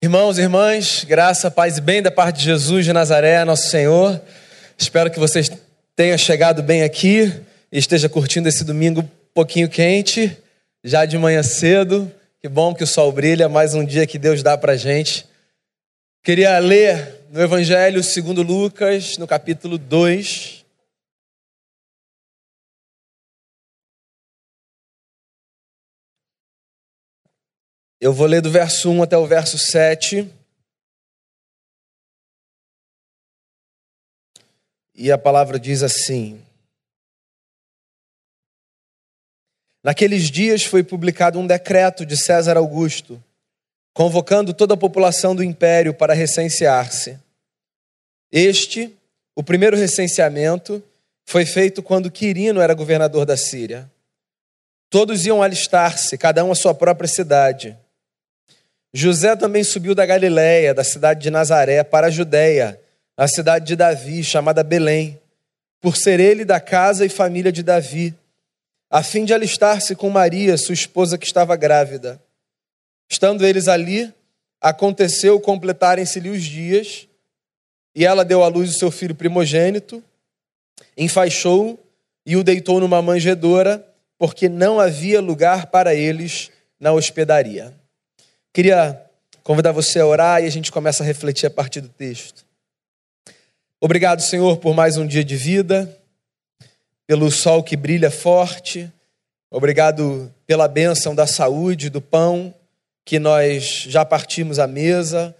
Irmãos e irmãs, graça, paz e bem da parte de Jesus de Nazaré, nosso Senhor. Espero que vocês tenham chegado bem aqui e esteja curtindo esse domingo um pouquinho quente, já de manhã cedo. Que bom que o sol brilha, mais um dia que Deus dá pra gente. Queria ler no Evangelho segundo Lucas, no capítulo 2, Eu vou ler do verso 1 até o verso 7. E a palavra diz assim: Naqueles dias foi publicado um decreto de César Augusto, convocando toda a população do império para recensear-se. Este, o primeiro recenseamento, foi feito quando Quirino era governador da Síria. Todos iam alistar-se, cada um à sua própria cidade. José também subiu da Galiléia, da cidade de Nazaré, para a Judéia, a cidade de Davi, chamada Belém, por ser ele da casa e família de Davi, a fim de alistar-se com Maria, sua esposa que estava grávida. Estando eles ali, aconteceu completarem-se-lhe os dias, e ela deu à luz o seu filho primogênito, enfaixou-o e o deitou numa manjedoura, porque não havia lugar para eles na hospedaria. Queria convidar você a orar e a gente começa a refletir a partir do texto. Obrigado, Senhor, por mais um dia de vida, pelo sol que brilha forte, obrigado pela bênção da saúde, do pão que nós já partimos à mesa,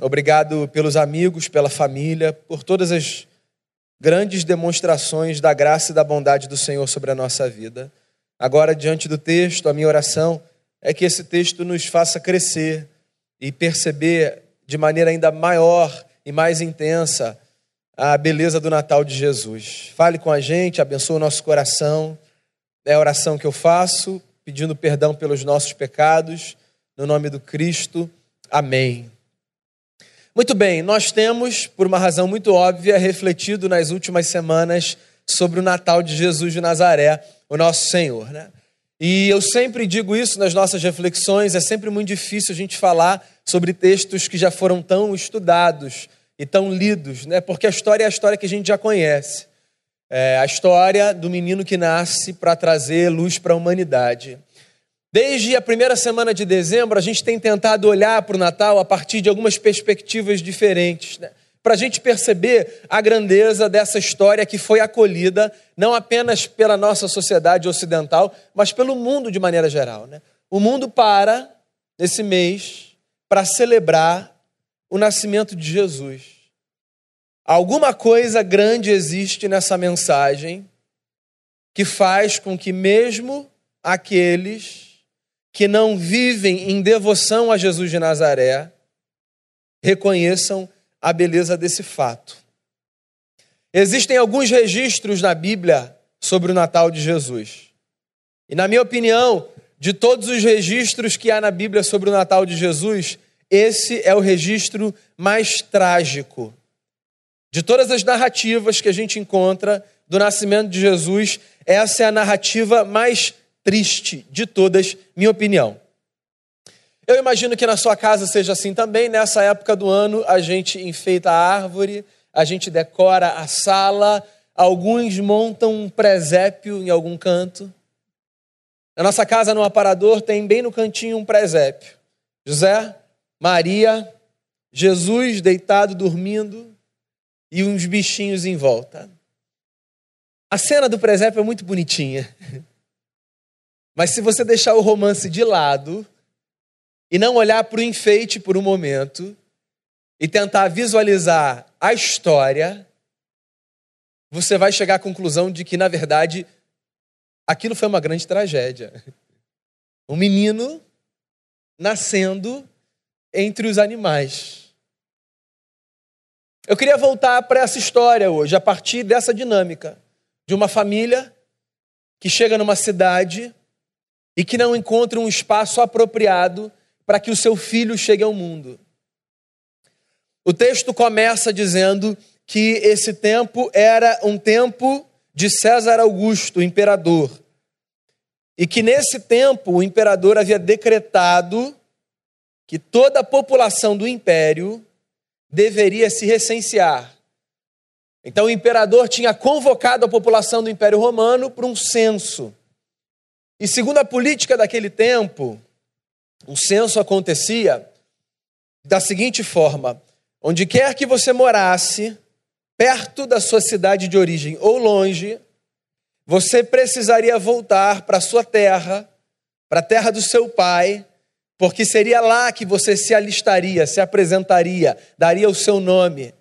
obrigado pelos amigos, pela família, por todas as grandes demonstrações da graça e da bondade do Senhor sobre a nossa vida. Agora, diante do texto, a minha oração é que esse texto nos faça crescer e perceber de maneira ainda maior e mais intensa a beleza do Natal de Jesus. Fale com a gente, abençoe o nosso coração. É a oração que eu faço, pedindo perdão pelos nossos pecados, no nome do Cristo. Amém. Muito bem, nós temos, por uma razão muito óbvia, refletido nas últimas semanas sobre o Natal de Jesus de Nazaré, o nosso Senhor. Né? E eu sempre digo isso nas nossas reflexões, é sempre muito difícil a gente falar sobre textos que já foram tão estudados e tão lidos, né? porque a história é a história que a gente já conhece. É a história do menino que nasce para trazer luz para a humanidade. Desde a primeira semana de dezembro, a gente tem tentado olhar para o Natal a partir de algumas perspectivas diferentes. Né? Para a gente perceber a grandeza dessa história que foi acolhida não apenas pela nossa sociedade ocidental, mas pelo mundo de maneira geral. Né? O mundo para, nesse mês, para celebrar o nascimento de Jesus. Alguma coisa grande existe nessa mensagem que faz com que, mesmo aqueles que não vivem em devoção a Jesus de Nazaré, reconheçam a beleza desse fato. Existem alguns registros na Bíblia sobre o Natal de Jesus. E, na minha opinião, de todos os registros que há na Bíblia sobre o Natal de Jesus, esse é o registro mais trágico. De todas as narrativas que a gente encontra do nascimento de Jesus, essa é a narrativa mais triste de todas, minha opinião. Eu imagino que na sua casa seja assim também. Nessa época do ano, a gente enfeita a árvore, a gente decora a sala, alguns montam um presépio em algum canto. Na nossa casa, no aparador, tem bem no cantinho um presépio. José, Maria, Jesus deitado, dormindo e uns bichinhos em volta. A cena do presépio é muito bonitinha. Mas se você deixar o romance de lado, e não olhar para o enfeite por um momento e tentar visualizar a história, você vai chegar à conclusão de que, na verdade, aquilo foi uma grande tragédia. Um menino nascendo entre os animais. Eu queria voltar para essa história hoje, a partir dessa dinâmica de uma família que chega numa cidade e que não encontra um espaço apropriado para que o seu filho chegue ao mundo. O texto começa dizendo que esse tempo era um tempo de César Augusto, imperador. E que nesse tempo o imperador havia decretado que toda a população do império deveria se recensear. Então o imperador tinha convocado a população do Império Romano para um censo. E segundo a política daquele tempo, o censo acontecia da seguinte forma: onde quer que você morasse, perto da sua cidade de origem ou longe, você precisaria voltar para sua terra, para a terra do seu pai, porque seria lá que você se alistaria, se apresentaria, daria o seu nome,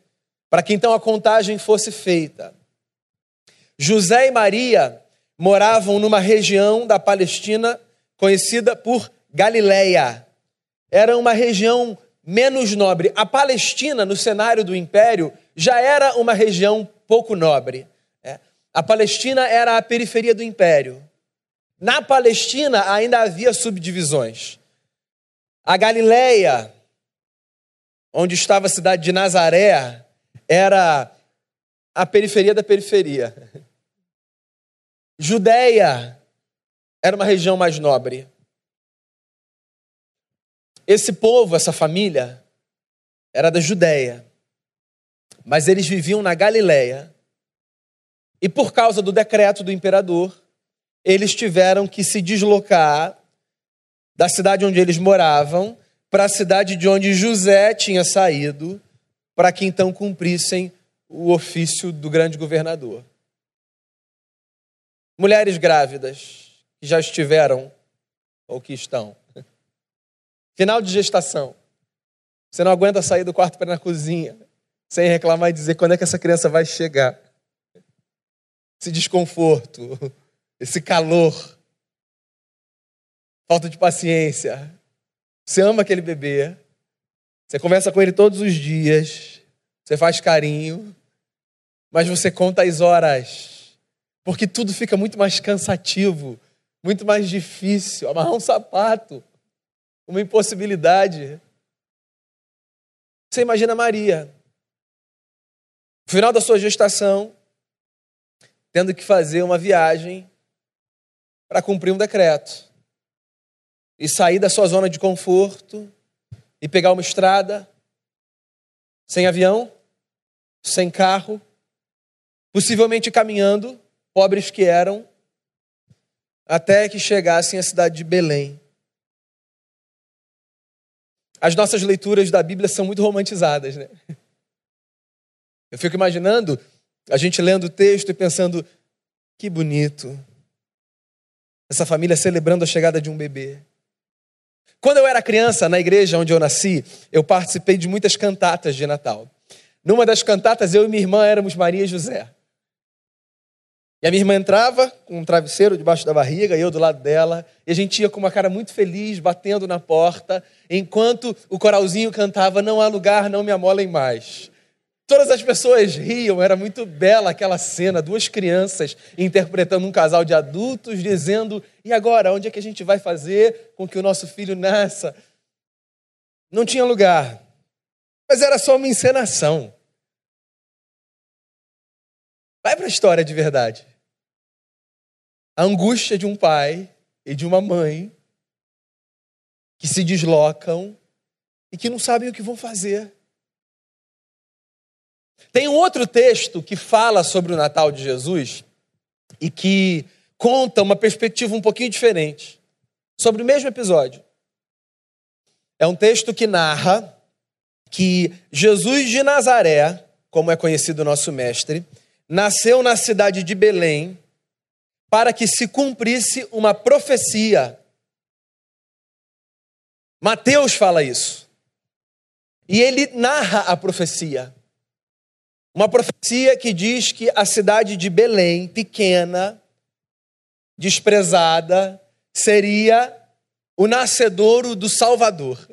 para que então a contagem fosse feita. José e Maria moravam numa região da Palestina conhecida por Galileia. Era uma região menos nobre. A Palestina, no cenário do império, já era uma região pouco nobre. É. A Palestina era a periferia do império. Na Palestina ainda havia subdivisões. A Galileia, onde estava a cidade de Nazaré, era a periferia da periferia. Judéia era uma região mais nobre. Esse povo, essa família, era da Judéia, mas eles viviam na Galileia. E por causa do decreto do imperador, eles tiveram que se deslocar da cidade onde eles moravam para a cidade de onde José tinha saído, para que então cumprissem o ofício do grande governador. Mulheres grávidas que já estiveram ou que estão. Final de gestação. Você não aguenta sair do quarto para ir na cozinha sem reclamar e dizer quando é que essa criança vai chegar. Esse desconforto, esse calor falta de paciência. Você ama aquele bebê, você conversa com ele todos os dias, você faz carinho, mas você conta as horas, porque tudo fica muito mais cansativo, muito mais difícil. Amarrar um sapato, uma impossibilidade. Você imagina Maria, no final da sua gestação, tendo que fazer uma viagem para cumprir um decreto e sair da sua zona de conforto e pegar uma estrada sem avião, sem carro, possivelmente caminhando, pobres que eram, até que chegassem à cidade de Belém. As nossas leituras da Bíblia são muito romantizadas, né? Eu fico imaginando a gente lendo o texto e pensando: que bonito. Essa família celebrando a chegada de um bebê. Quando eu era criança, na igreja onde eu nasci, eu participei de muitas cantatas de Natal. Numa das cantatas, eu e minha irmã éramos Maria e José. E a minha irmã entrava com um travesseiro debaixo da barriga, eu do lado dela, e a gente ia com uma cara muito feliz, batendo na porta, enquanto o coralzinho cantava: Não há lugar, não me amolem mais. Todas as pessoas riam, era muito bela aquela cena, duas crianças interpretando um casal de adultos, dizendo: e agora, onde é que a gente vai fazer com que o nosso filho nasça? Não tinha lugar, mas era só uma encenação. Vai para a história de verdade. A angústia de um pai e de uma mãe que se deslocam e que não sabem o que vão fazer. Tem um outro texto que fala sobre o Natal de Jesus e que conta uma perspectiva um pouquinho diferente sobre o mesmo episódio. É um texto que narra que Jesus de Nazaré, como é conhecido o nosso mestre, nasceu na cidade de Belém para que se cumprisse uma profecia. Mateus fala isso. E ele narra a profecia. Uma profecia que diz que a cidade de Belém, pequena, desprezada, seria o nascedouro do Salvador.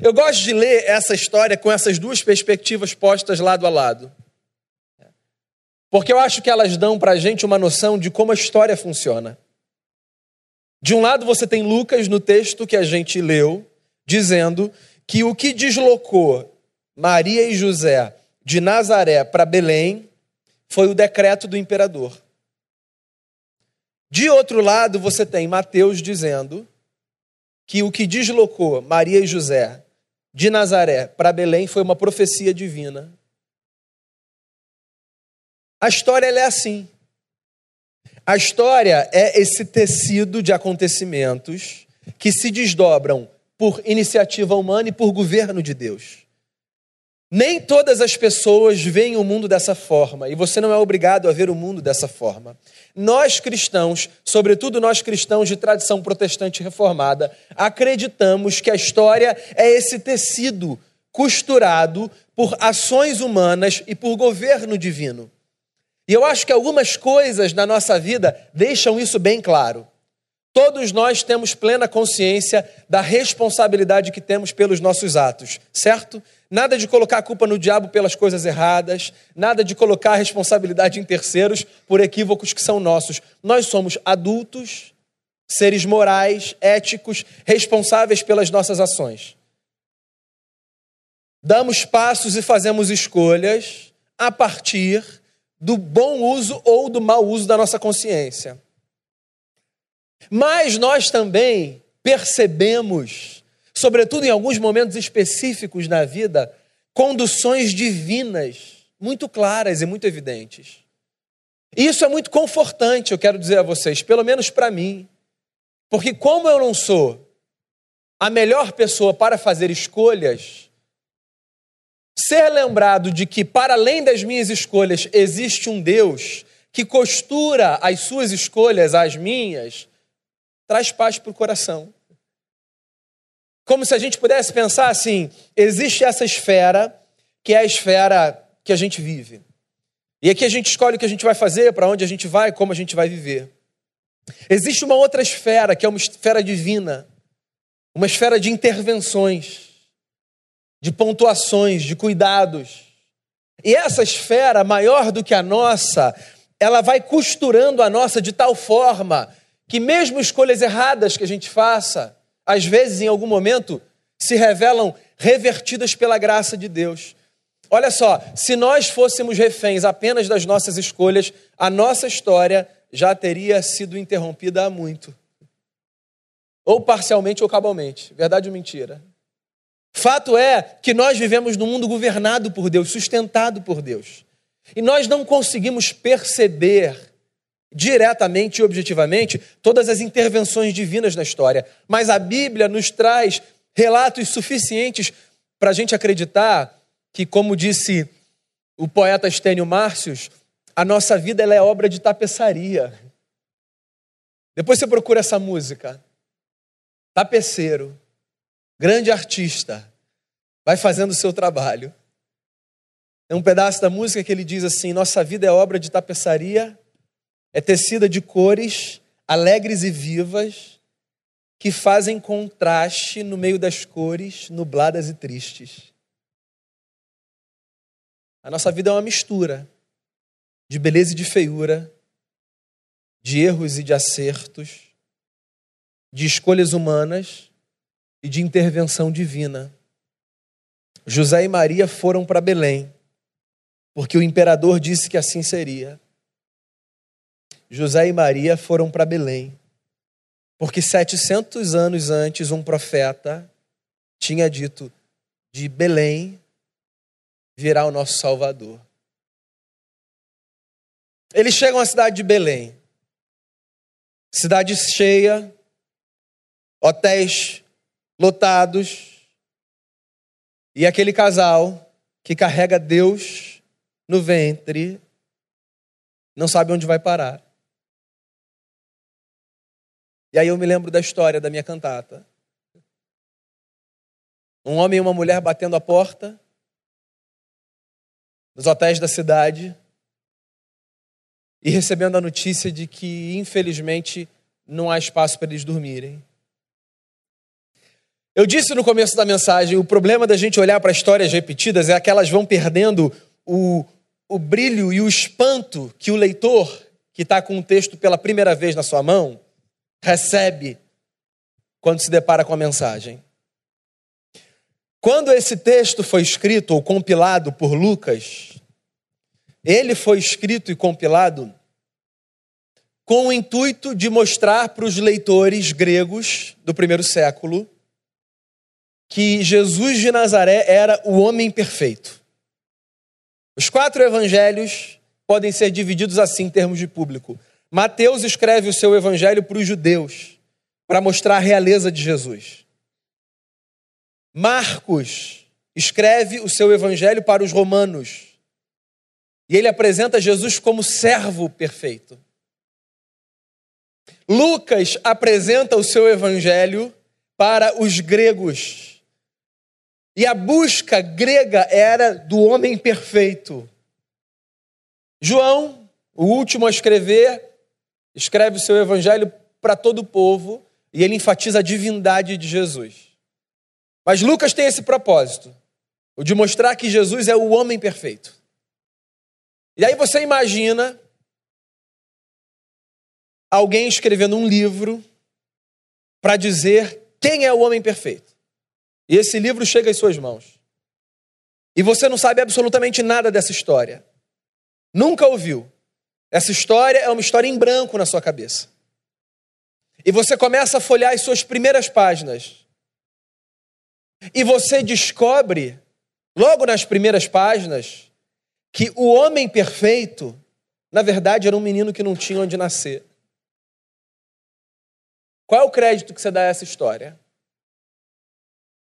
Eu gosto de ler essa história com essas duas perspectivas postas lado a lado. Porque eu acho que elas dão para a gente uma noção de como a história funciona. De um lado, você tem Lucas no texto que a gente leu, dizendo que o que deslocou Maria e José de Nazaré para Belém foi o decreto do imperador. De outro lado, você tem Mateus dizendo que o que deslocou Maria e José de Nazaré para Belém foi uma profecia divina. A história é assim. A história é esse tecido de acontecimentos que se desdobram por iniciativa humana e por governo de Deus. Nem todas as pessoas veem o mundo dessa forma, e você não é obrigado a ver o mundo dessa forma. Nós cristãos, sobretudo nós cristãos de tradição protestante reformada, acreditamos que a história é esse tecido costurado por ações humanas e por governo divino. E eu acho que algumas coisas na nossa vida deixam isso bem claro. Todos nós temos plena consciência da responsabilidade que temos pelos nossos atos, certo? Nada de colocar a culpa no diabo pelas coisas erradas, nada de colocar a responsabilidade em terceiros por equívocos que são nossos. Nós somos adultos, seres morais, éticos, responsáveis pelas nossas ações. Damos passos e fazemos escolhas a partir do bom uso ou do mau uso da nossa consciência. Mas nós também percebemos, sobretudo em alguns momentos específicos na vida, conduções divinas muito claras e muito evidentes. E isso é muito confortante, eu quero dizer a vocês, pelo menos para mim. Porque, como eu não sou a melhor pessoa para fazer escolhas, ser lembrado de que, para além das minhas escolhas, existe um Deus que costura as suas escolhas às minhas, traz paz para o coração. Como se a gente pudesse pensar assim: existe essa esfera, que é a esfera que a gente vive. E aqui a gente escolhe o que a gente vai fazer, para onde a gente vai, como a gente vai viver. Existe uma outra esfera, que é uma esfera divina, uma esfera de intervenções, de pontuações, de cuidados. E essa esfera, maior do que a nossa, ela vai costurando a nossa de tal forma que mesmo escolhas erradas que a gente faça, às vezes, em algum momento, se revelam revertidas pela graça de Deus. Olha só, se nós fôssemos reféns apenas das nossas escolhas, a nossa história já teria sido interrompida há muito. Ou parcialmente ou cabalmente. Verdade ou mentira? Fato é que nós vivemos num mundo governado por Deus, sustentado por Deus. E nós não conseguimos perceber diretamente e objetivamente todas as intervenções divinas na história, mas a Bíblia nos traz relatos suficientes para a gente acreditar que, como disse o poeta Estênio Márcios, a nossa vida é obra de tapeçaria. Depois você procura essa música. Tapeceiro, grande artista, vai fazendo o seu trabalho. É um pedaço da música que ele diz assim: Nossa vida é obra de tapeçaria é tecida de cores alegres e vivas que fazem contraste no meio das cores nubladas e tristes. A nossa vida é uma mistura de beleza e de feiura, de erros e de acertos, de escolhas humanas e de intervenção divina. José e Maria foram para Belém, porque o imperador disse que assim seria. José e Maria foram para Belém, porque 700 anos antes um profeta tinha dito: de Belém virá o nosso Salvador. Eles chegam à cidade de Belém, cidade cheia, hotéis lotados, e aquele casal que carrega Deus no ventre não sabe onde vai parar. E aí eu me lembro da história da minha cantata. Um homem e uma mulher batendo a porta nos hotéis da cidade e recebendo a notícia de que, infelizmente, não há espaço para eles dormirem. Eu disse no começo da mensagem: o problema da gente olhar para histórias repetidas é que elas vão perdendo o, o brilho e o espanto que o leitor, que está com o texto pela primeira vez na sua mão, recebe quando se depara com a mensagem. Quando esse texto foi escrito ou compilado por Lucas, ele foi escrito e compilado com o intuito de mostrar para os leitores gregos do primeiro século que Jesus de Nazaré era o homem perfeito. Os quatro evangelhos podem ser divididos assim em termos de público. Mateus escreve o seu evangelho para os judeus, para mostrar a realeza de Jesus. Marcos escreve o seu evangelho para os romanos. E ele apresenta Jesus como servo perfeito. Lucas apresenta o seu evangelho para os gregos. E a busca grega era do homem perfeito. João, o último a escrever, escreve o seu evangelho para todo o povo e ele enfatiza a divindade de Jesus. Mas Lucas tem esse propósito, o de mostrar que Jesus é o homem perfeito. E aí você imagina alguém escrevendo um livro para dizer quem é o homem perfeito. E esse livro chega às suas mãos. E você não sabe absolutamente nada dessa história. Nunca ouviu. Essa história é uma história em branco na sua cabeça. E você começa a folhear as suas primeiras páginas. E você descobre, logo nas primeiras páginas, que o homem perfeito, na verdade, era um menino que não tinha onde nascer. Qual é o crédito que você dá a essa história?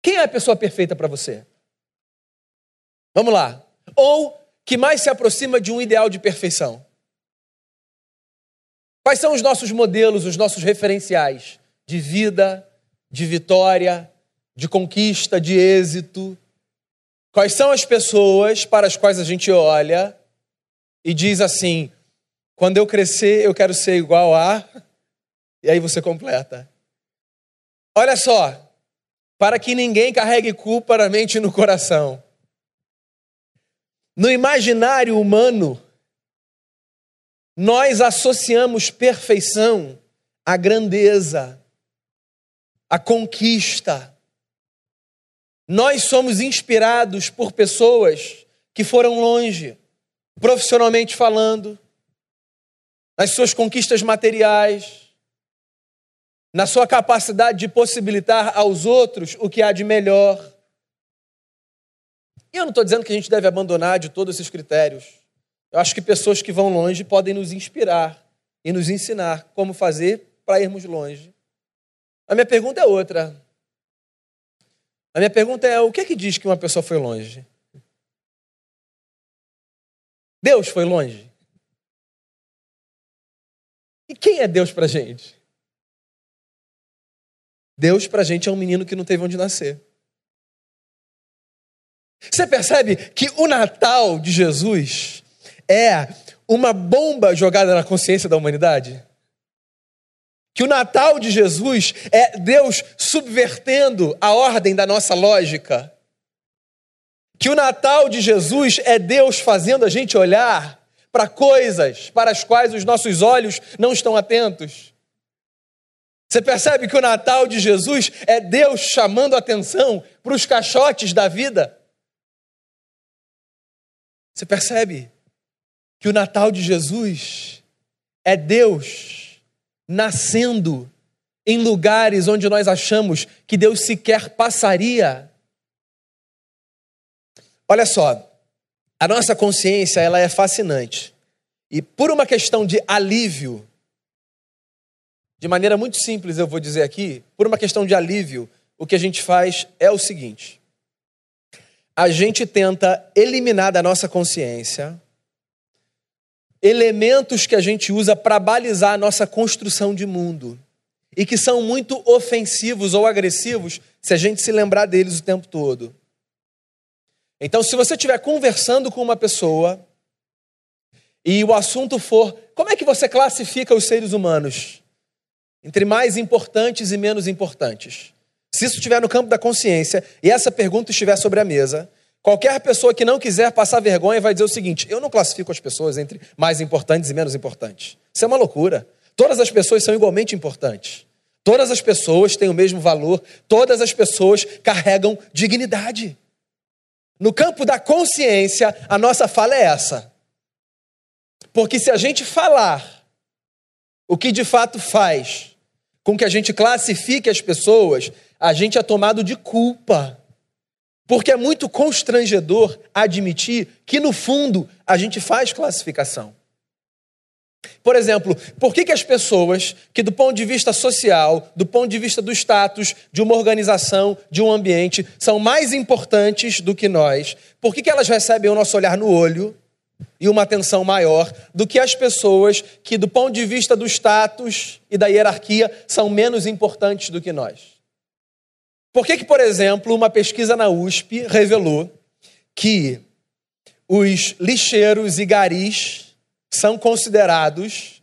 Quem é a pessoa perfeita para você? Vamos lá. Ou que mais se aproxima de um ideal de perfeição? Quais são os nossos modelos, os nossos referenciais de vida, de vitória, de conquista, de êxito? Quais são as pessoas para as quais a gente olha e diz assim: quando eu crescer, eu quero ser igual a. E aí você completa. Olha só, para que ninguém carregue culpa na mente e no coração. No imaginário humano, nós associamos perfeição à grandeza, à conquista. Nós somos inspirados por pessoas que foram longe, profissionalmente falando, nas suas conquistas materiais, na sua capacidade de possibilitar aos outros o que há de melhor. E eu não estou dizendo que a gente deve abandonar de todos esses critérios. Eu acho que pessoas que vão longe podem nos inspirar e nos ensinar como fazer para irmos longe. A minha pergunta é outra. A minha pergunta é: o que é que diz que uma pessoa foi longe? Deus foi longe? E quem é Deus para gente? Deus para a gente é um menino que não teve onde nascer. Você percebe que o Natal de Jesus é uma bomba jogada na consciência da humanidade? Que o Natal de Jesus é Deus subvertendo a ordem da nossa lógica? Que o Natal de Jesus é Deus fazendo a gente olhar para coisas para as quais os nossos olhos não estão atentos? Você percebe que o Natal de Jesus é Deus chamando atenção para os caixotes da vida? Você percebe que o Natal de Jesus é Deus nascendo em lugares onde nós achamos que Deus sequer passaria? Olha só, a nossa consciência ela é fascinante. E por uma questão de alívio, de maneira muito simples, eu vou dizer aqui, por uma questão de alívio, o que a gente faz é o seguinte: a gente tenta eliminar da nossa consciência elementos que a gente usa para balizar a nossa construção de mundo e que são muito ofensivos ou agressivos se a gente se lembrar deles o tempo todo. Então, se você estiver conversando com uma pessoa e o assunto for como é que você classifica os seres humanos? Entre mais importantes e menos importantes. Se isso estiver no campo da consciência e essa pergunta estiver sobre a mesa, qualquer pessoa que não quiser passar vergonha vai dizer o seguinte: eu não classifico as pessoas entre mais importantes e menos importantes. Isso é uma loucura. Todas as pessoas são igualmente importantes. Todas as pessoas têm o mesmo valor, todas as pessoas carregam dignidade. No campo da consciência, a nossa fala é essa. Porque se a gente falar o que de fato faz com que a gente classifique as pessoas, a gente é tomado de culpa. Porque é muito constrangedor admitir que, no fundo, a gente faz classificação. Por exemplo, por que, que as pessoas que, do ponto de vista social, do ponto de vista do status, de uma organização, de um ambiente, são mais importantes do que nós, por que, que elas recebem o nosso olhar no olho e uma atenção maior do que as pessoas que, do ponto de vista do status e da hierarquia, são menos importantes do que nós? Por que, que, por exemplo, uma pesquisa na USP revelou que os lixeiros e garis são considerados,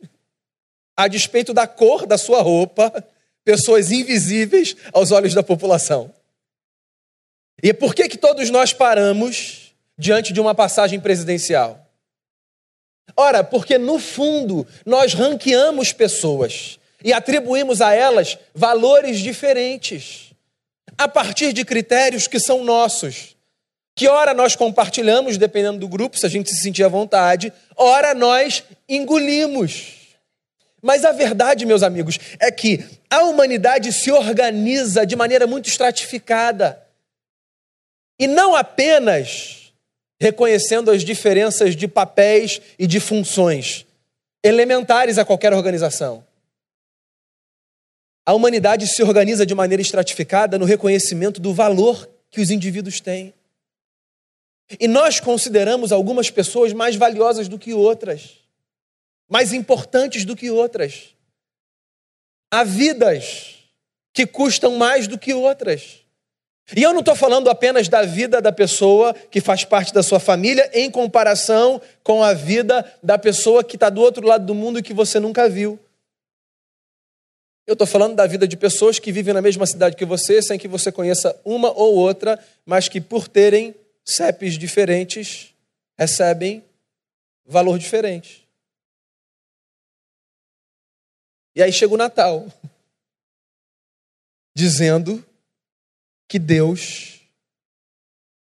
a despeito da cor da sua roupa, pessoas invisíveis aos olhos da população? E por que, que todos nós paramos diante de uma passagem presidencial? Ora, porque no fundo nós ranqueamos pessoas e atribuímos a elas valores diferentes a partir de critérios que são nossos. Que ora nós compartilhamos, dependendo do grupo, se a gente se sentir à vontade, ora nós engolimos. Mas a verdade, meus amigos, é que a humanidade se organiza de maneira muito estratificada. E não apenas reconhecendo as diferenças de papéis e de funções elementares a qualquer organização. A humanidade se organiza de maneira estratificada no reconhecimento do valor que os indivíduos têm. E nós consideramos algumas pessoas mais valiosas do que outras, mais importantes do que outras. Há vidas que custam mais do que outras. E eu não estou falando apenas da vida da pessoa que faz parte da sua família, em comparação com a vida da pessoa que está do outro lado do mundo e que você nunca viu. Eu estou falando da vida de pessoas que vivem na mesma cidade que você, sem que você conheça uma ou outra, mas que por terem CEPs diferentes, recebem valor diferente. E aí chega o Natal, dizendo que Deus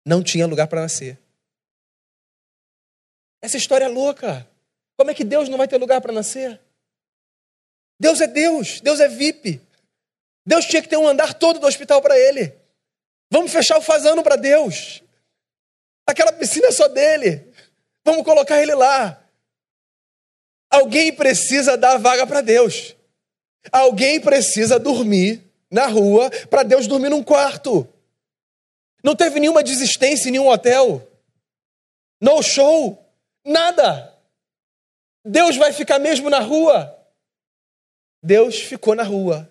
não tinha lugar para nascer. Essa história é louca. Como é que Deus não vai ter lugar para nascer? Deus é Deus, Deus é VIP. Deus tinha que ter um andar todo do hospital para ele. Vamos fechar o fazano para Deus. Aquela piscina é só dele. Vamos colocar ele lá. Alguém precisa dar vaga para Deus. Alguém precisa dormir na rua para Deus dormir num quarto. Não teve nenhuma desistência em nenhum hotel. No show. Nada. Deus vai ficar mesmo na rua. Deus ficou na rua.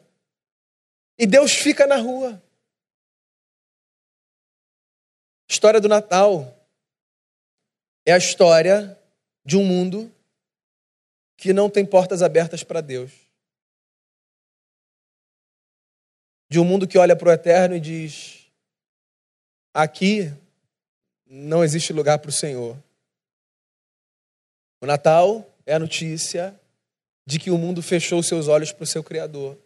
E Deus fica na rua. História do Natal é a história de um mundo que não tem portas abertas para Deus. De um mundo que olha para o eterno e diz: aqui não existe lugar para o Senhor. O Natal é a notícia de que o mundo fechou seus olhos para o seu Criador.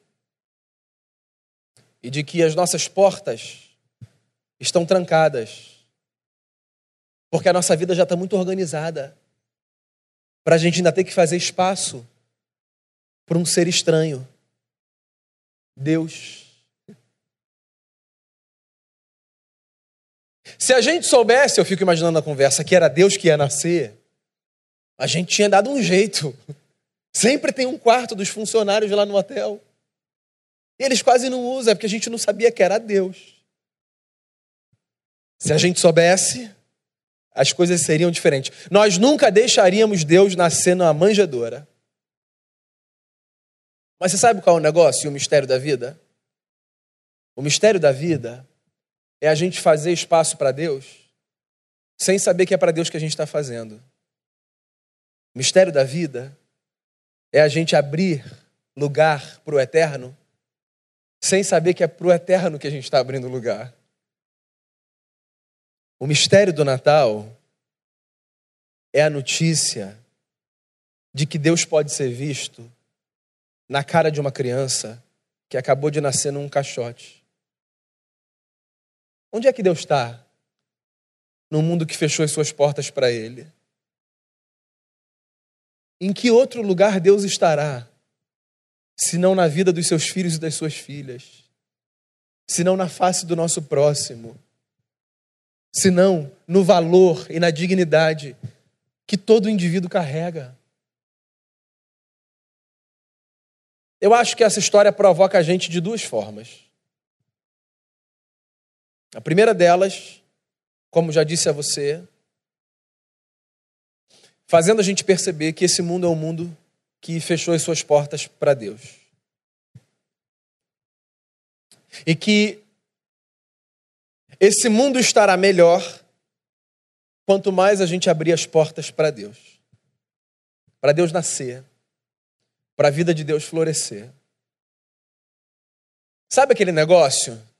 E de que as nossas portas estão trancadas. Porque a nossa vida já está muito organizada. Para a gente ainda ter que fazer espaço para um ser estranho. Deus. Se a gente soubesse, eu fico imaginando a conversa, que era Deus que ia nascer, a gente tinha dado um jeito Sempre tem um quarto dos funcionários lá no hotel. E eles quase não usam, é porque a gente não sabia que era Deus. Se a gente soubesse, as coisas seriam diferentes. Nós nunca deixaríamos Deus nascer numa manjedoura. Mas você sabe qual é o negócio e o mistério da vida? O mistério da vida é a gente fazer espaço para Deus sem saber que é para Deus que a gente está fazendo. O mistério da vida é a gente abrir lugar para o eterno sem saber que é para o eterno que a gente está abrindo lugar. O mistério do Natal é a notícia de que Deus pode ser visto na cara de uma criança que acabou de nascer num caixote. Onde é que Deus está? No mundo que fechou as suas portas para Ele. Em que outro lugar Deus estará senão na vida dos seus filhos e das suas filhas, senão na face do nosso próximo, senão no valor e na dignidade que todo indivíduo carrega. Eu acho que essa história provoca a gente de duas formas. A primeira delas, como já disse a você, fazendo a gente perceber que esse mundo é um mundo que fechou as suas portas para Deus. E que esse mundo estará melhor quanto mais a gente abrir as portas para Deus. Para Deus nascer. Para a vida de Deus florescer. Sabe aquele negócio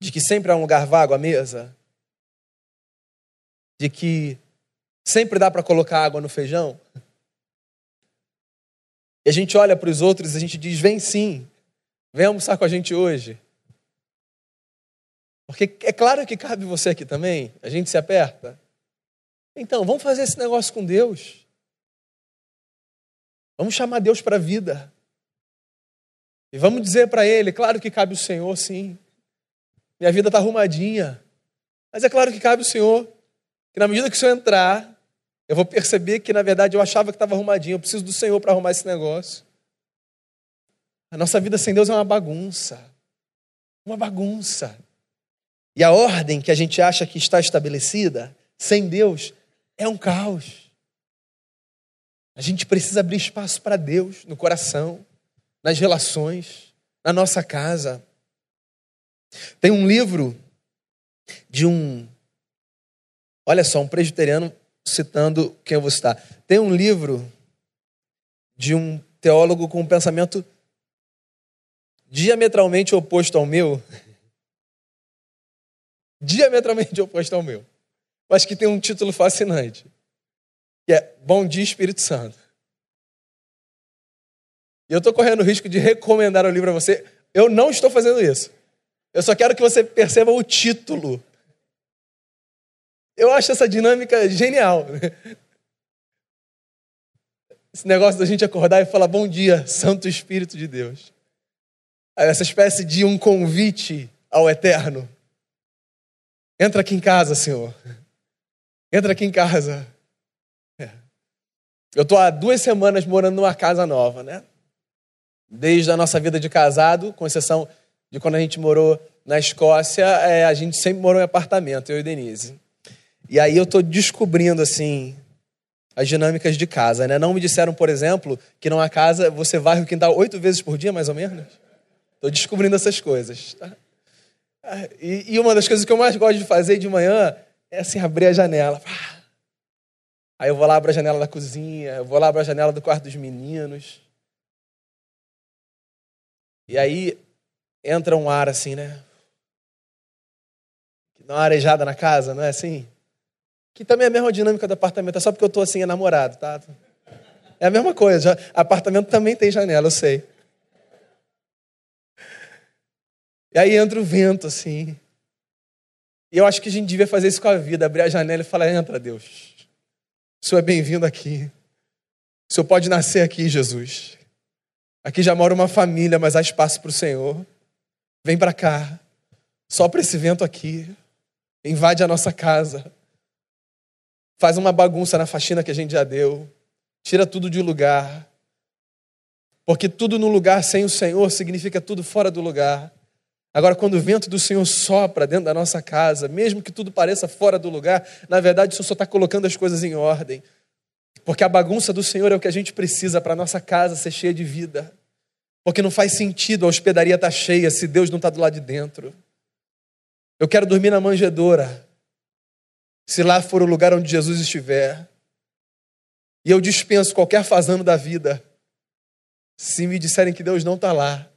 de que sempre há um lugar vago à mesa? De que sempre dá para colocar água no feijão? E a gente olha para os outros e a gente diz: vem sim, vem almoçar com a gente hoje. Porque é claro que cabe você aqui também, a gente se aperta. Então, vamos fazer esse negócio com Deus. Vamos chamar Deus para a vida. E vamos dizer para Ele: claro que cabe o Senhor, sim. Minha vida está arrumadinha. Mas é claro que cabe o Senhor. Que na medida que o Senhor entrar, eu vou perceber que, na verdade, eu achava que estava arrumadinho. Eu preciso do Senhor para arrumar esse negócio. A nossa vida sem Deus é uma bagunça. Uma bagunça. E a ordem que a gente acha que está estabelecida, sem Deus, é um caos. A gente precisa abrir espaço para Deus no coração, nas relações, na nossa casa. Tem um livro de um, olha só, um presbiteriano citando quem eu vou citar. Tem um livro de um teólogo com um pensamento diametralmente oposto ao meu. diametralmente oposto ao meu. Mas que tem um título fascinante. Que é Bom Dia Espírito Santo. E eu estou correndo o risco de recomendar o livro a você. Eu não estou fazendo isso. Eu só quero que você perceba o título eu acho essa dinâmica genial. Esse negócio da gente acordar e falar bom dia, Santo Espírito de Deus. Essa espécie de um convite ao eterno. Entra aqui em casa, Senhor. Entra aqui em casa. É. Eu estou há duas semanas morando numa casa nova, né? Desde a nossa vida de casado, com exceção de quando a gente morou na Escócia, é, a gente sempre morou em apartamento, eu e Denise. E aí eu estou descobrindo, assim, as dinâmicas de casa, né? Não me disseram, por exemplo, que numa casa você varre o quintal oito vezes por dia, mais ou menos? Estou descobrindo essas coisas, tá? E, e, uma das coisas que eu mais gosto de fazer de manhã é, assim, abrir a janela. Aí eu vou lá, abro a janela da cozinha, eu vou lá, abro a janela do quarto dos meninos. E aí entra um ar assim, né? Dá uma arejada na casa, não é assim? Que também é a mesma dinâmica do apartamento, é só porque eu estou assim enamorado, tá? É a mesma coisa. Apartamento também tem janela, eu sei. E aí entra o vento, assim. E eu acho que a gente devia fazer isso com a vida, abrir a janela e falar: entra, Deus. O Senhor é bem-vindo aqui. O Senhor pode nascer aqui, Jesus. Aqui já mora uma família, mas há espaço para o Senhor. Vem para cá. Sopra esse vento aqui. Invade a nossa casa faz uma bagunça na faxina que a gente já deu, tira tudo de lugar. Porque tudo no lugar sem o Senhor significa tudo fora do lugar. Agora, quando o vento do Senhor sopra dentro da nossa casa, mesmo que tudo pareça fora do lugar, na verdade o Senhor só está colocando as coisas em ordem. Porque a bagunça do Senhor é o que a gente precisa para a nossa casa ser cheia de vida. Porque não faz sentido a hospedaria estar tá cheia se Deus não está do lado de dentro. Eu quero dormir na manjedoura, se lá for o lugar onde Jesus estiver, e eu dispenso qualquer fazano da vida, se me disserem que Deus não está lá,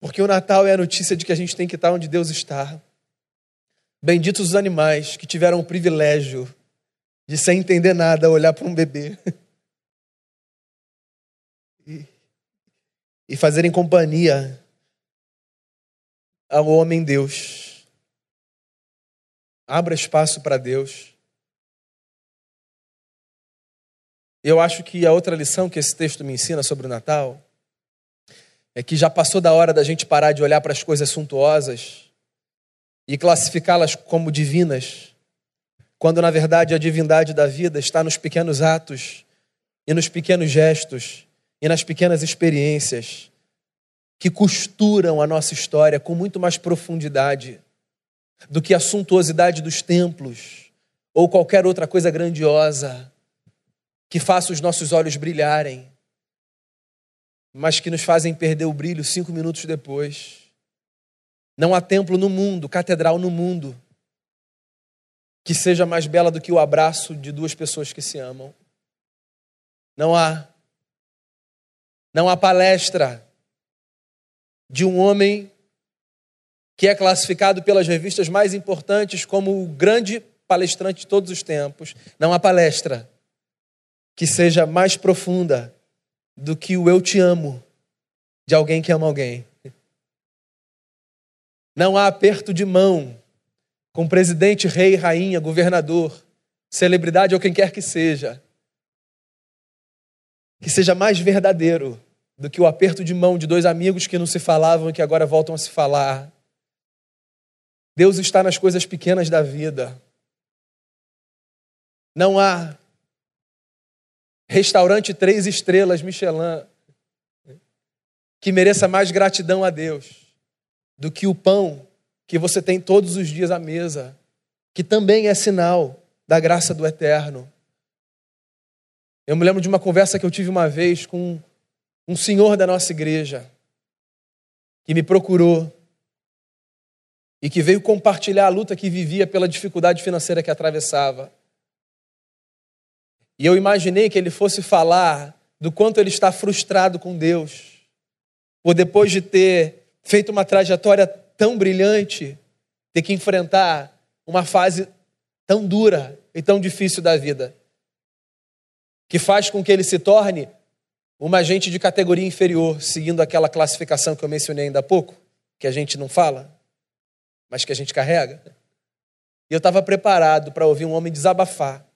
porque o Natal é a notícia de que a gente tem que estar onde Deus está. Benditos os animais que tiveram o privilégio de, sem entender nada, olhar para um bebê e fazerem companhia ao homem Deus. Abra espaço para Deus. Eu acho que a outra lição que esse texto me ensina sobre o Natal é que já passou da hora da gente parar de olhar para as coisas suntuosas e classificá-las como divinas, quando na verdade a divindade da vida está nos pequenos atos e nos pequenos gestos e nas pequenas experiências que costuram a nossa história com muito mais profundidade do que a suntuosidade dos templos ou qualquer outra coisa grandiosa que faça os nossos olhos brilharem, mas que nos fazem perder o brilho cinco minutos depois. Não há templo no mundo, catedral no mundo, que seja mais bela do que o abraço de duas pessoas que se amam. Não há. Não há palestra de um homem que é classificado pelas revistas mais importantes como o grande palestrante de todos os tempos. Não há palestra que seja mais profunda do que o eu te amo de alguém que ama alguém. Não há aperto de mão com presidente, rei, rainha, governador, celebridade ou quem quer que seja, que seja mais verdadeiro do que o aperto de mão de dois amigos que não se falavam e que agora voltam a se falar. Deus está nas coisas pequenas da vida. Não há restaurante três estrelas Michelin que mereça mais gratidão a Deus do que o pão que você tem todos os dias à mesa, que também é sinal da graça do eterno. Eu me lembro de uma conversa que eu tive uma vez com um senhor da nossa igreja que me procurou e que veio compartilhar a luta que vivia pela dificuldade financeira que atravessava. E eu imaginei que ele fosse falar do quanto ele está frustrado com Deus, por depois de ter feito uma trajetória tão brilhante, ter que enfrentar uma fase tão dura e tão difícil da vida, que faz com que ele se torne uma gente de categoria inferior, seguindo aquela classificação que eu mencionei ainda há pouco, que a gente não fala, mas que a gente carrega. E eu estava preparado para ouvir um homem desabafar.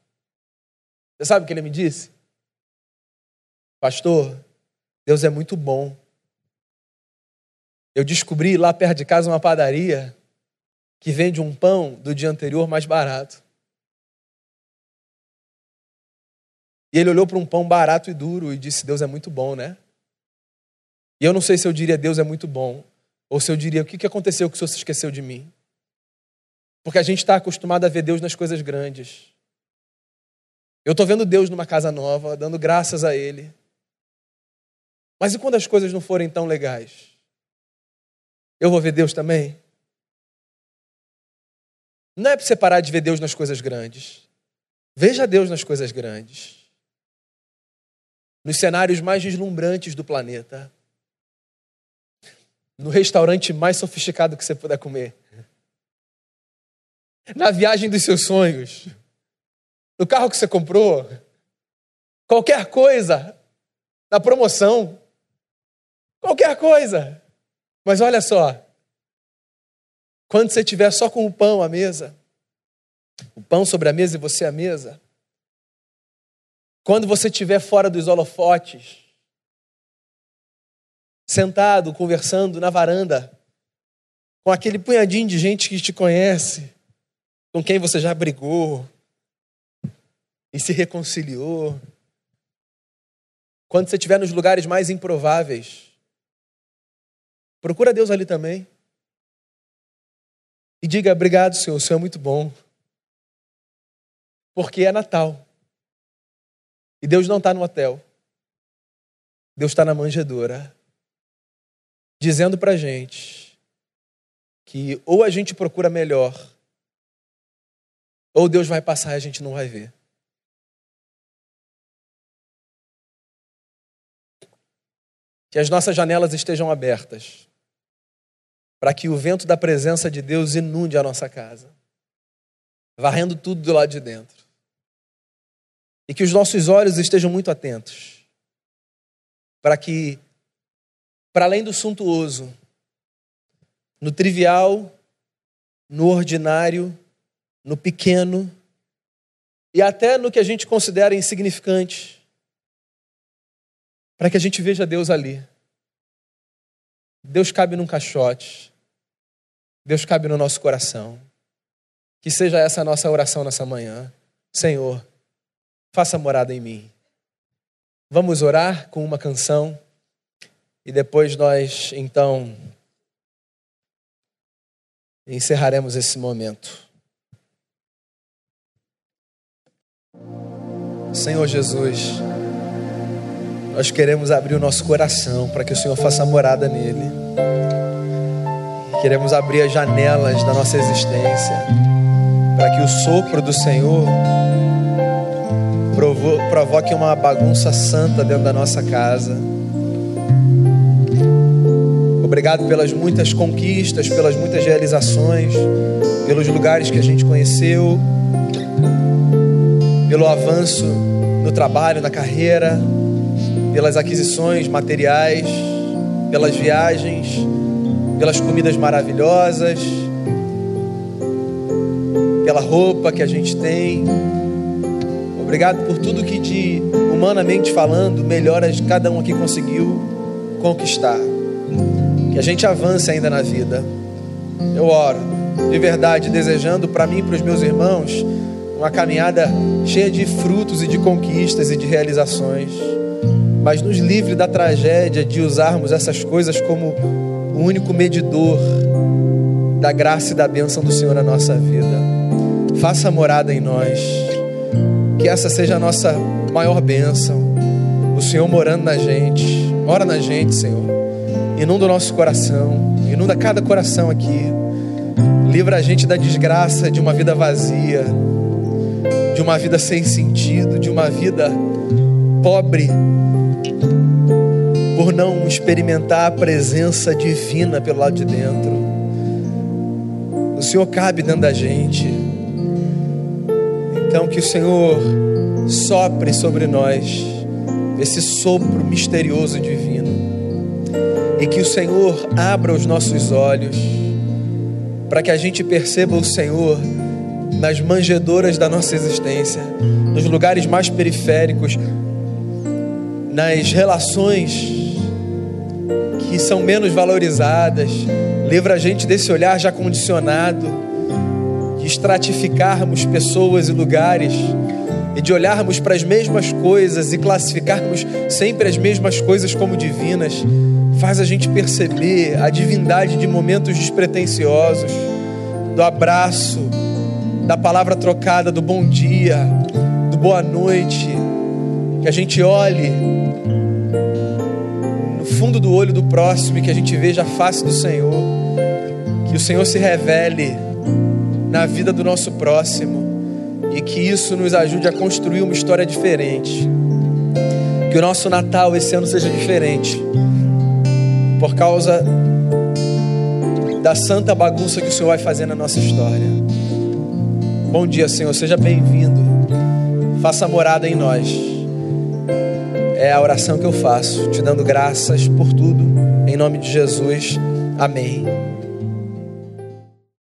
Você sabe o que ele me disse? Pastor, Deus é muito bom. Eu descobri lá perto de casa uma padaria que vende um pão do dia anterior mais barato. E ele olhou para um pão barato e duro e disse: Deus é muito bom, né? E eu não sei se eu diria Deus é muito bom, ou se eu diria: o que aconteceu que o Senhor se esqueceu de mim? Porque a gente está acostumado a ver Deus nas coisas grandes. Eu estou vendo Deus numa casa nova, dando graças a Ele. Mas e quando as coisas não forem tão legais? Eu vou ver Deus também? Não é para você parar de ver Deus nas coisas grandes. Veja Deus nas coisas grandes nos cenários mais deslumbrantes do planeta, no restaurante mais sofisticado que você puder comer, na viagem dos seus sonhos, no carro que você comprou, qualquer coisa, na promoção, qualquer coisa. Mas olha só, quando você estiver só com o pão à mesa, o pão sobre a mesa e você à mesa, quando você estiver fora dos holofotes, sentado, conversando na varanda, com aquele punhadinho de gente que te conhece, com quem você já brigou e se reconciliou. Quando você estiver nos lugares mais improváveis, procura Deus ali também. E diga: Obrigado, Senhor, o Senhor é muito bom. Porque é Natal. E Deus não está no hotel. Deus está na manjedoura. Dizendo para a gente que ou a gente procura melhor, ou Deus vai passar e a gente não vai ver. Que as nossas janelas estejam abertas, para que o vento da presença de Deus inunde a nossa casa, varrendo tudo do lado de dentro. E que os nossos olhos estejam muito atentos, para que, para além do suntuoso, no trivial, no ordinário, no pequeno, e até no que a gente considera insignificante, para que a gente veja Deus ali. Deus cabe num caixote. Deus cabe no nosso coração. Que seja essa a nossa oração nessa manhã. Senhor, faça morada em mim. Vamos orar com uma canção e depois nós, então, encerraremos esse momento. Senhor Jesus, nós queremos abrir o nosso coração para que o Senhor faça morada nele. Queremos abrir as janelas da nossa existência para que o sopro do Senhor provoque uma bagunça santa dentro da nossa casa. Obrigado pelas muitas conquistas, pelas muitas realizações, pelos lugares que a gente conheceu, pelo avanço no trabalho, na carreira, pelas aquisições materiais, pelas viagens, pelas comidas maravilhosas, pela roupa que a gente tem. Obrigado por tudo que, de humanamente falando, melhoras cada um aqui conseguiu conquistar. Que a gente avance ainda na vida. Eu oro, de verdade, desejando para mim e para os meus irmãos uma caminhada cheia de frutos e de conquistas e de realizações, mas nos livre da tragédia de usarmos essas coisas como o único medidor da graça e da bênção do Senhor na nossa vida. Faça morada em nós, que essa seja a nossa maior bênção, o Senhor morando na gente, mora na gente, Senhor, inunda o nosso coração, inunda cada coração aqui, livra a gente da desgraça de uma vida vazia de uma vida sem sentido, de uma vida pobre, por não experimentar a presença divina pelo lado de dentro. O Senhor cabe dentro da gente. Então, que o Senhor sopre sobre nós esse sopro misterioso e divino. E que o Senhor abra os nossos olhos para que a gente perceba o Senhor nas manjedoras da nossa existência, nos lugares mais periféricos, nas relações que são menos valorizadas. Livra a gente desse olhar já condicionado, estratificarmos pessoas e lugares e de olharmos para as mesmas coisas e classificarmos sempre as mesmas coisas como divinas. Faz a gente perceber a divindade de momentos despretensiosos, do abraço, da palavra trocada, do bom dia, do boa noite, que a gente olhe no fundo do olho do próximo e que a gente veja a face do Senhor, que o Senhor se revele na vida do nosso próximo e que isso nos ajude a construir uma história diferente. Que o nosso Natal esse ano seja diferente, por causa da santa bagunça que o Senhor vai fazer na nossa história. Bom dia, Senhor, seja bem-vindo. Faça morada em nós. É a oração que eu faço, te dando graças por tudo. Em nome de Jesus. Amém.